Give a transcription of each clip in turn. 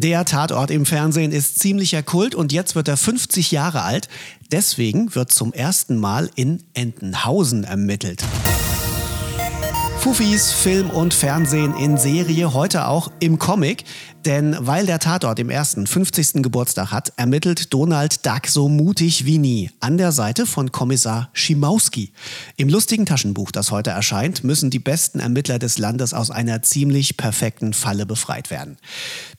Der Tatort im Fernsehen ist ziemlicher Kult und jetzt wird er 50 Jahre alt. Deswegen wird zum ersten Mal in Entenhausen ermittelt. Fufis Film und Fernsehen in Serie, heute auch im Comic. Denn weil der Tatort im ersten 50. Geburtstag hat, ermittelt Donald Duck so mutig wie nie an der Seite von Kommissar Schimowski. Im lustigen Taschenbuch, das heute erscheint, müssen die besten Ermittler des Landes aus einer ziemlich perfekten Falle befreit werden.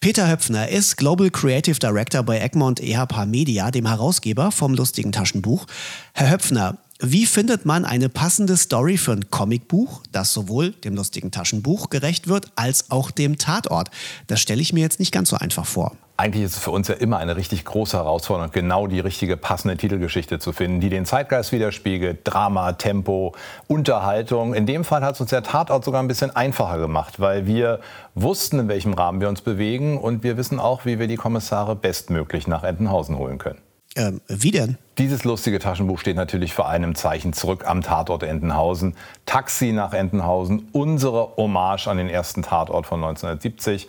Peter Höpfner ist Global Creative Director bei Egmont EHP Media, dem Herausgeber vom lustigen Taschenbuch. Herr Höpfner, wie findet man eine passende Story für ein Comicbuch, das sowohl dem lustigen Taschenbuch gerecht wird, als auch dem Tatort? Das stelle ich mir jetzt nicht ganz so einfach vor. Eigentlich ist es für uns ja immer eine richtig große Herausforderung, genau die richtige passende Titelgeschichte zu finden, die den Zeitgeist widerspiegelt. Drama, Tempo, Unterhaltung. In dem Fall hat es uns der Tatort sogar ein bisschen einfacher gemacht, weil wir wussten, in welchem Rahmen wir uns bewegen und wir wissen auch, wie wir die Kommissare bestmöglich nach Entenhausen holen können. Ähm, wie denn? Dieses lustige Taschenbuch steht natürlich vor einem Zeichen zurück am Tatort Entenhausen. Taxi nach Entenhausen, unsere Hommage an den ersten Tatort von 1970.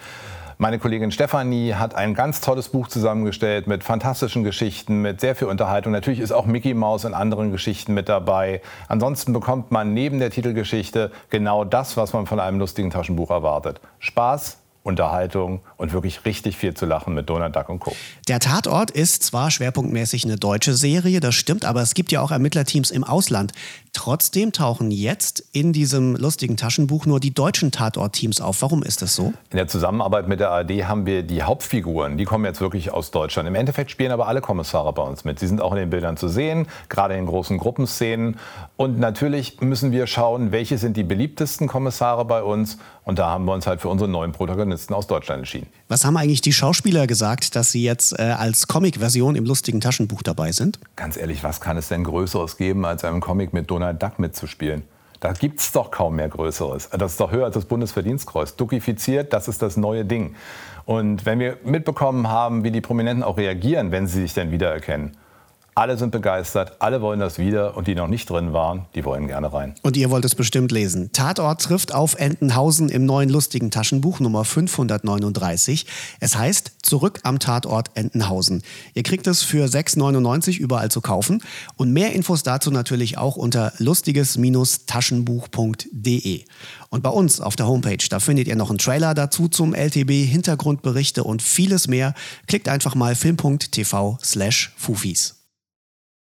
Meine Kollegin Stefanie hat ein ganz tolles Buch zusammengestellt mit fantastischen Geschichten, mit sehr viel Unterhaltung. Natürlich ist auch Mickey Mouse in anderen Geschichten mit dabei. Ansonsten bekommt man neben der Titelgeschichte genau das, was man von einem lustigen Taschenbuch erwartet. Spaß, Unterhaltung und wirklich richtig viel zu lachen mit Donald Duck und Co. Der Tatort ist zwar schwerpunktmäßig eine deutsche Serie, das stimmt, aber es gibt ja auch Ermittlerteams im Ausland. Trotzdem tauchen jetzt in diesem lustigen Taschenbuch nur die deutschen Tatortteams auf. Warum ist das so? In der Zusammenarbeit mit der ARD haben wir die Hauptfiguren, die kommen jetzt wirklich aus Deutschland. Im Endeffekt spielen aber alle Kommissare bei uns mit. Sie sind auch in den Bildern zu sehen, gerade in großen Gruppenszenen. Und natürlich müssen wir schauen, welche sind die beliebtesten Kommissare bei uns. Und da haben wir uns halt für unsere neuen Protagonisten aus Deutschland entschieden. Was haben eigentlich die Schauspieler gesagt, dass sie jetzt äh, als Comic-Version im lustigen Taschenbuch dabei sind? Ganz ehrlich, was kann es denn Größeres geben, als einem Comic mit Donald Duck mitzuspielen? Da gibt es doch kaum mehr Größeres. Das ist doch höher als das Bundesverdienstkreuz. Duckifiziert, das ist das neue Ding. Und wenn wir mitbekommen haben, wie die Prominenten auch reagieren, wenn sie sich denn wiedererkennen, alle sind begeistert, alle wollen das wieder und die noch nicht drin waren, die wollen gerne rein. Und ihr wollt es bestimmt lesen. Tatort trifft auf Entenhausen im neuen lustigen Taschenbuch Nummer 539. Es heißt Zurück am Tatort Entenhausen. Ihr kriegt es für 6,99 überall zu kaufen und mehr Infos dazu natürlich auch unter lustiges-taschenbuch.de. Und bei uns auf der Homepage, da findet ihr noch einen Trailer dazu zum LTB, Hintergrundberichte und vieles mehr. Klickt einfach mal film.tv slash Fufis.